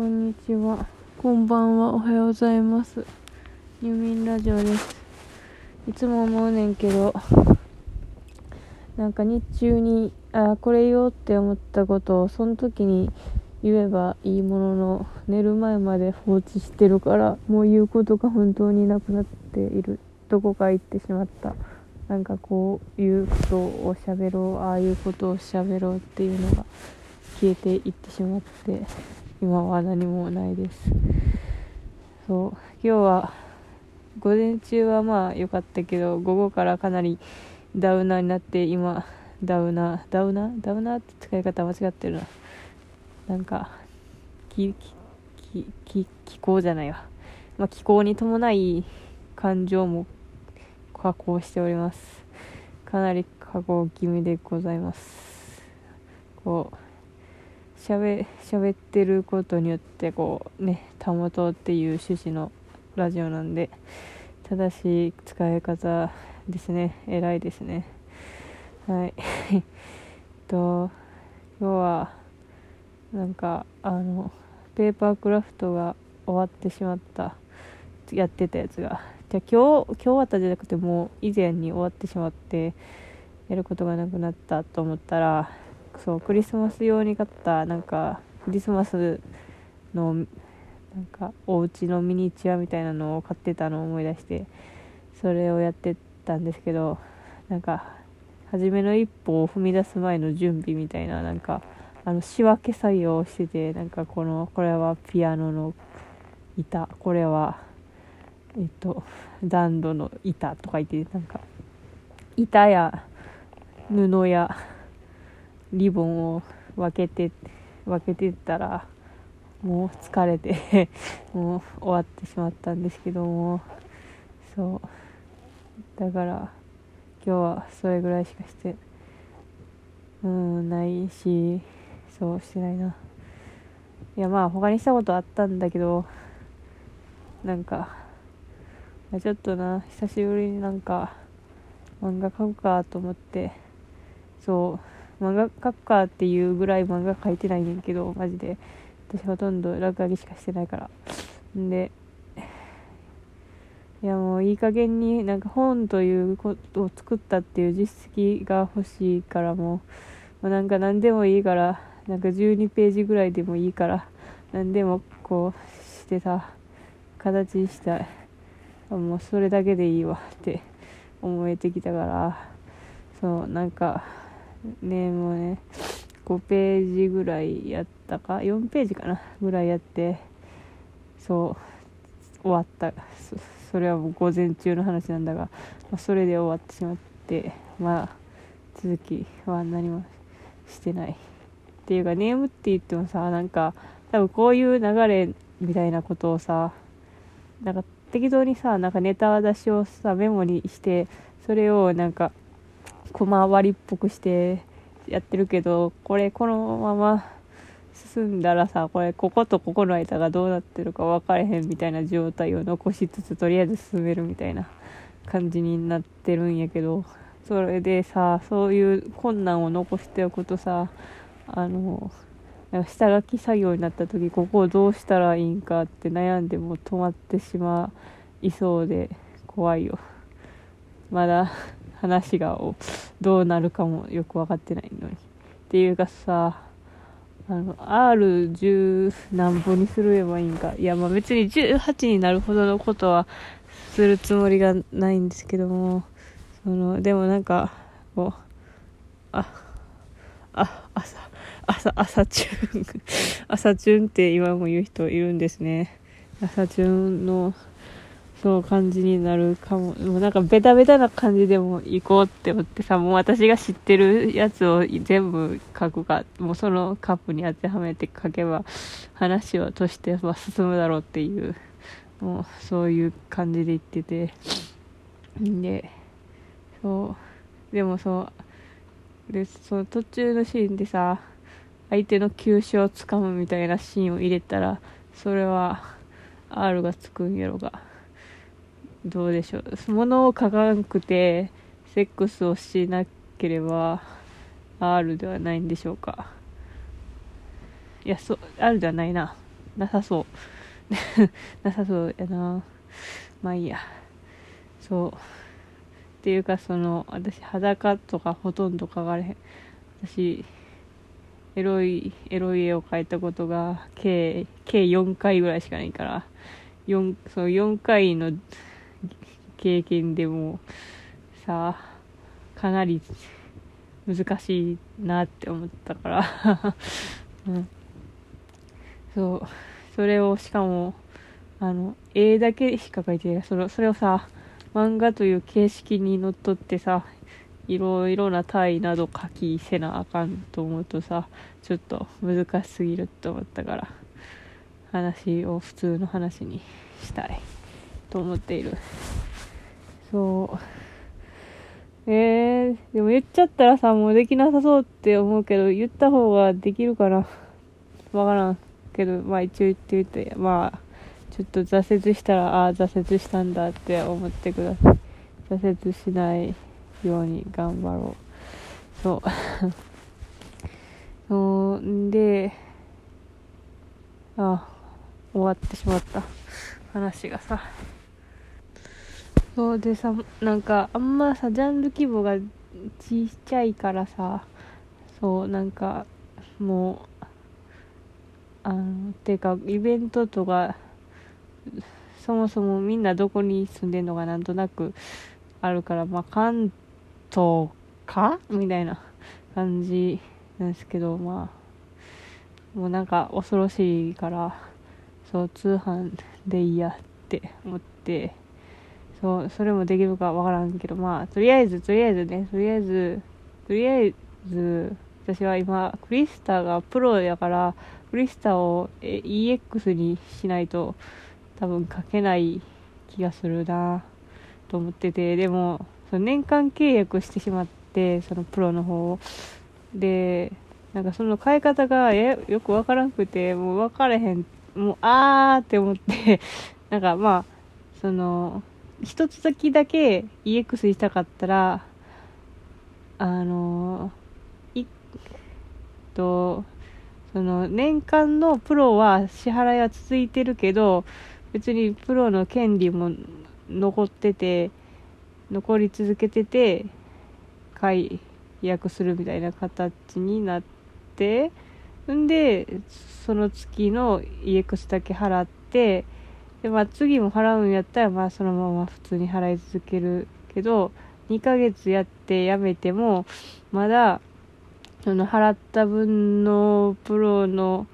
こんにちは。こんばんは。おはようございます。入眠ラジオです。いつも思うねんけど、なんか日中に、あ、これ言おうって思ったことを、その時に言えばいいものの、寝る前まで放置してるから、もう言うことが本当になくなっている。どこか行ってしまった。なんかこういうことを喋ろう、ああいうことを喋ろうっていうのが消えていってしまって、今は何もないです。そう、今日は午前中はまあ良かったけど、午後からかなりダウナーになって、今、ダウナー、ダウナー？ダウナーって使い方間違ってるな。なんか、き、き、き、気候じゃないわ。まあ気候に伴い感情も加工しております。かなり加工気味でございます。こう、しゃべ、喋ってることによって、こう、ね、保とうっていう趣旨のラジオなんで、正しい使い方ですね。偉いですね。はい。えっと、今日は、なんか、あの、ペーパークラフトが終わってしまった。やってたやつが。じゃあ今日、今日終わったじゃなくてもう以前に終わってしまって、やることがなくなったと思ったら、そう、クリスマス用に買った、なんか、クリスマスの、なんか、お家のミニチュアみたいなのを買ってたのを思い出して、それをやってたんですけど、なんか、初めの一歩を踏み出す前の準備みたいな、なんか、あの、仕分け作業をしてて、なんかこの、これはピアノの板、これは、えっと、暖炉の板とか言って、なんか、板や布やリボンを分けて、分けてったら、もう疲れて もう終わってしまったんですけども、そう。だから、今日はそれぐらいしかして、うん、ないし、そうしてないな。いや、まあ、他にしたことあったんだけど、なんか、ちょっとな、久しぶりになんか、漫画描くかと思って、そう、漫画描くかっていうぐらい漫画描いてないねんけど、マジで。私ほとんど落書きしかしてないから。んで、いやもういい加減になんか本ということを作ったっていう実績が欲しいからもう、なんか何でもいいから、なんか12ページぐらいでもいいから、何でもこうしてさ、形にしたい。もうそれだけでいいわって思えてきたから、そう、なんか、ね、もうね、5ページぐらいやったか、4ページかな、ぐらいやって、そう、終わった。そそれはもう午前中の話なんだが、まあ、それで終わってしまって、まあ、続きは何もしてない。っていうか、ネームって言ってもさ、なんか、多分こういう流れみたいなことをさ、なんか適当にさ、なんかネタ出しをさ、メモにして、それをなんか、コマ割りっぽくしてやってるけど、これこのまま進んだらさ、これこことここの間がどうなってるか分かれへんみたいな状態を残しつつ、とりあえず進めるみたいな感じになってるんやけど、それでさ、そういう困難を残しておくとさ、あの、なんか下書き作業になった時ここをどうしたらいいんかって悩んでも止まってしまいそうで怖いよ。まだ話がどうなるかもよく分かってないのに。っていうかさあの R10 何本にすればいいんか。いやまあ別に18になるほどのことはするつもりがないんですけども。そのでもなんかこうああ朝朝、朝チューン、朝チューンって今も言う人いるんですね。朝チューンの、そう感じになるかも。もなんかベタベタな感じでも行こうって思ってさ、もう私が知ってるやつを全部書くか、もうそのカップに当てはめて書けば、話をとしては進むだろうっていう、もうそういう感じで言ってて。で、そう、でもそう、で、その途中のシーンでさ、相手の急所をつかむみたいなシーンを入れたら、それは R がつくんやろが。どうでしょう。物を書かんくて、セックスをしなければ、R ではないんでしょうか。いや、そう、R ではないな。なさそう なさそうやなまあいいやそうっていうかその私裸とかほとんど描かれへん私エロいエロい絵を描いたことが計計4回ぐらいしかないから4その4回の経験でもさかなり難しいなって思ったから。うん、そう。それをしかもあの絵だけしか描いてない。それそれをさ漫画という形式にのっとってさいろいろな単位など書きせなあかんと思うとさちょっと難しすぎると思ったから話を普通の話にしたい。と思っている。そう。えー、でも言っちゃったらさもうできなさそうって思うけど言った方ができるかなわからんけどまあ一応言ってみて。まあちょっと挫折したらああ挫折したんだって思ってください。挫折しないように頑張ろう。そう。そう。であ終わってしまった。話がさ。そうでさなんかあんまさジャンル規模がちっちゃいからさそうなんかもうあのていうかイベントとかそもそもみんなどこに住んでんのかなんとなくあるからまあ関東か？みたいな感じなんですけどまあもうなんか恐ろしいからそう通販でいいやって思って。そうそれもできるかわからんけどまあとりあえずとりあえずねとりあえずとりあえず私は今クリスタがプロやからクリスタを EX にしないと多分書けない気がするなと思っててでもその年間契約してしまってそのプロの方でなんかその変え方がよくわからなくてもう分からへんもうあーって思ってなんかまあその一つ先だけ EX したかったらあのいとその年間のプロは支払いは続いてるけど別にプロの権利も残ってて残り続けてて解約するみたいな形になってんでその月の EX だけ払ってで、まあ、次も払うんやったらまあそのまま普通に払い続けるけど2ヶ月やってやめてもまだその払った分のプロの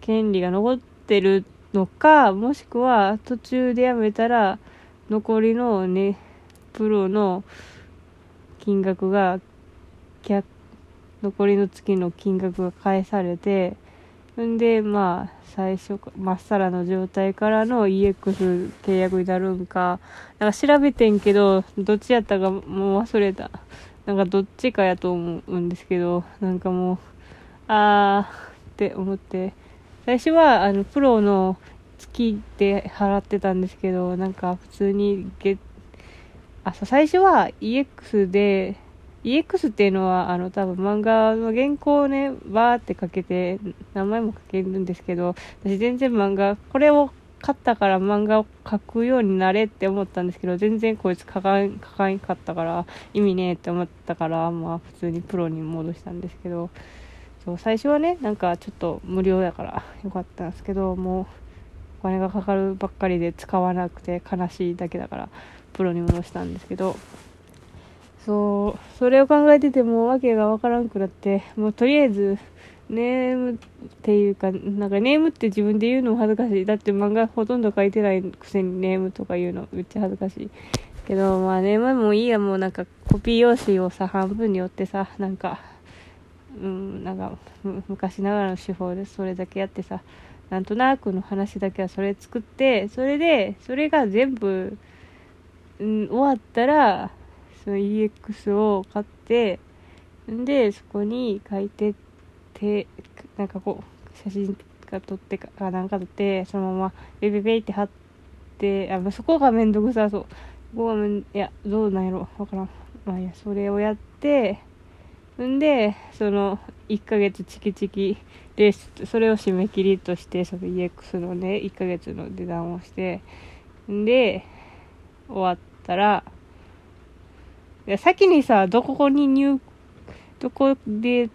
権利が残ってるのかもしくは途中でやめたら残りのねプロの金額が残りの月の金額が返されてんでまあ最初まっさらの状態からの EX 契約になるんか。なんか調べてんけどどっちやったかもう忘れた。なんかどっちかやと思うんですけどなんかもうあーって思って。最初はあのプロの月で払ってたんですけどなんか普通に月あ最初は EX で EX っていうのはあの多分漫画の原稿をねバーってかけて名前も書けるんですけど私全然漫画これを買ったから漫画を描くようになれって思ったんですけど全然こいつ書かん書かんかったから意味ねえって思ったからまあ普通にプロに戻したんですけどそう最初はねなんかちょっと無料だからよかったんですけどもうお金がかかるばっかりで使わなくて悲しいだけだからプロに戻したんですけどそうそれを考えてても訳がわからんくなってもうとりあえずネームっていうかなんかネームって自分で言うのも恥ずかしい。だって漫画ほとんど書いてないくせにネームとか言うのめっちゃ恥ずかしい。けどまあネームもいいや。もうなんかコピー用紙をさ半分に折ってさなんかうんなんか昔ながらの手法でそれだけやってさなんとなくの話だけはそれ作ってそれでそれが全部、うん、終わったらその EX を買ってんでそこに書いてってなんかこう写真か撮ってかなんか撮ってそのままベベベって貼ってあそこがめんどくさそう。そこがめんいやどうなんやろ。わからん。まあいやそれをやってんでその1ヶ月チキチキレースそれを締め切りとしてその EX のね1ヶ月の値段をしてんで終わったら先にさどこに入どこで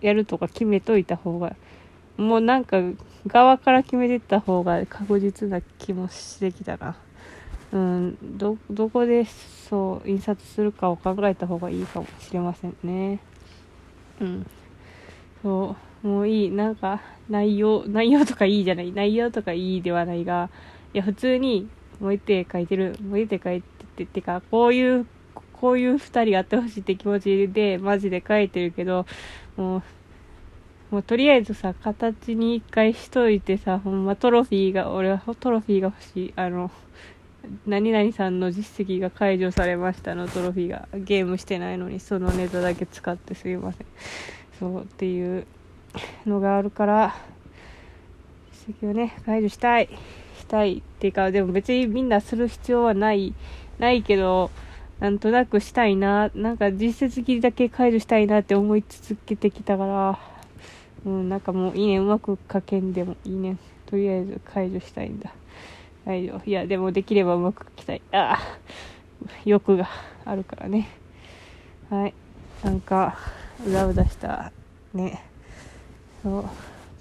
やるとか決めといた方がもうなんか側から決めてった方が確実な気もしてきたな。うん、ど、どこでそう、印刷するかを考えた方がいいかもしれませんね。うん。そう、もういい。なんか、内容、内容とかいいじゃない。内容とかいいではないが、いや、普通に、燃えて書いてる、燃えて書いてて、てか、こういう、こういう二人あってほしいって気持ちで、マジで書いてるけど、もう、もうとりあえずさ、形に一回しといてさ、ほんまトロフィーが、俺はトロフィーが欲しい。あの、何々さんの実績が解除されましたの。トロフィーがゲームしてないのにそのネタだけ使ってすいません。そうっていうのがあるから実績をね解除したい。したいっていうかでも別にみんなする必要はない。ないけどなんとなくしたいななんか実績だけ解除したいなって思い続けてきたからうんなんかもういいねうまく書けんでもいいねとりあえず解除したいんだ大丈夫。いや、でもできればうまく書きたい。ああ、欲があるからね。はい。なんか、うだうだした、ね。そう、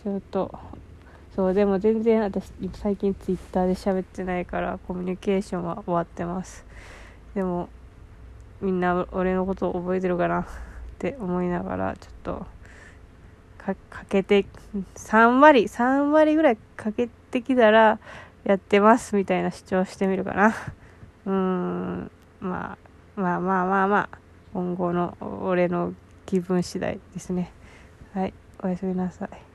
ちょっと、そう、でも全然私、最近ツイッターで喋ってないから、コミュニケーションは終わってます。でも、みんな俺のこと覚えてるかな？って思いながら、ちょっと、かけて、3割、3割ぐらいかけてきたら、やってますみたいな主張してみるかな。うーん、まあ、まあまあまあまあ、今後の俺の気分次第ですね。はい、おやすみなさい。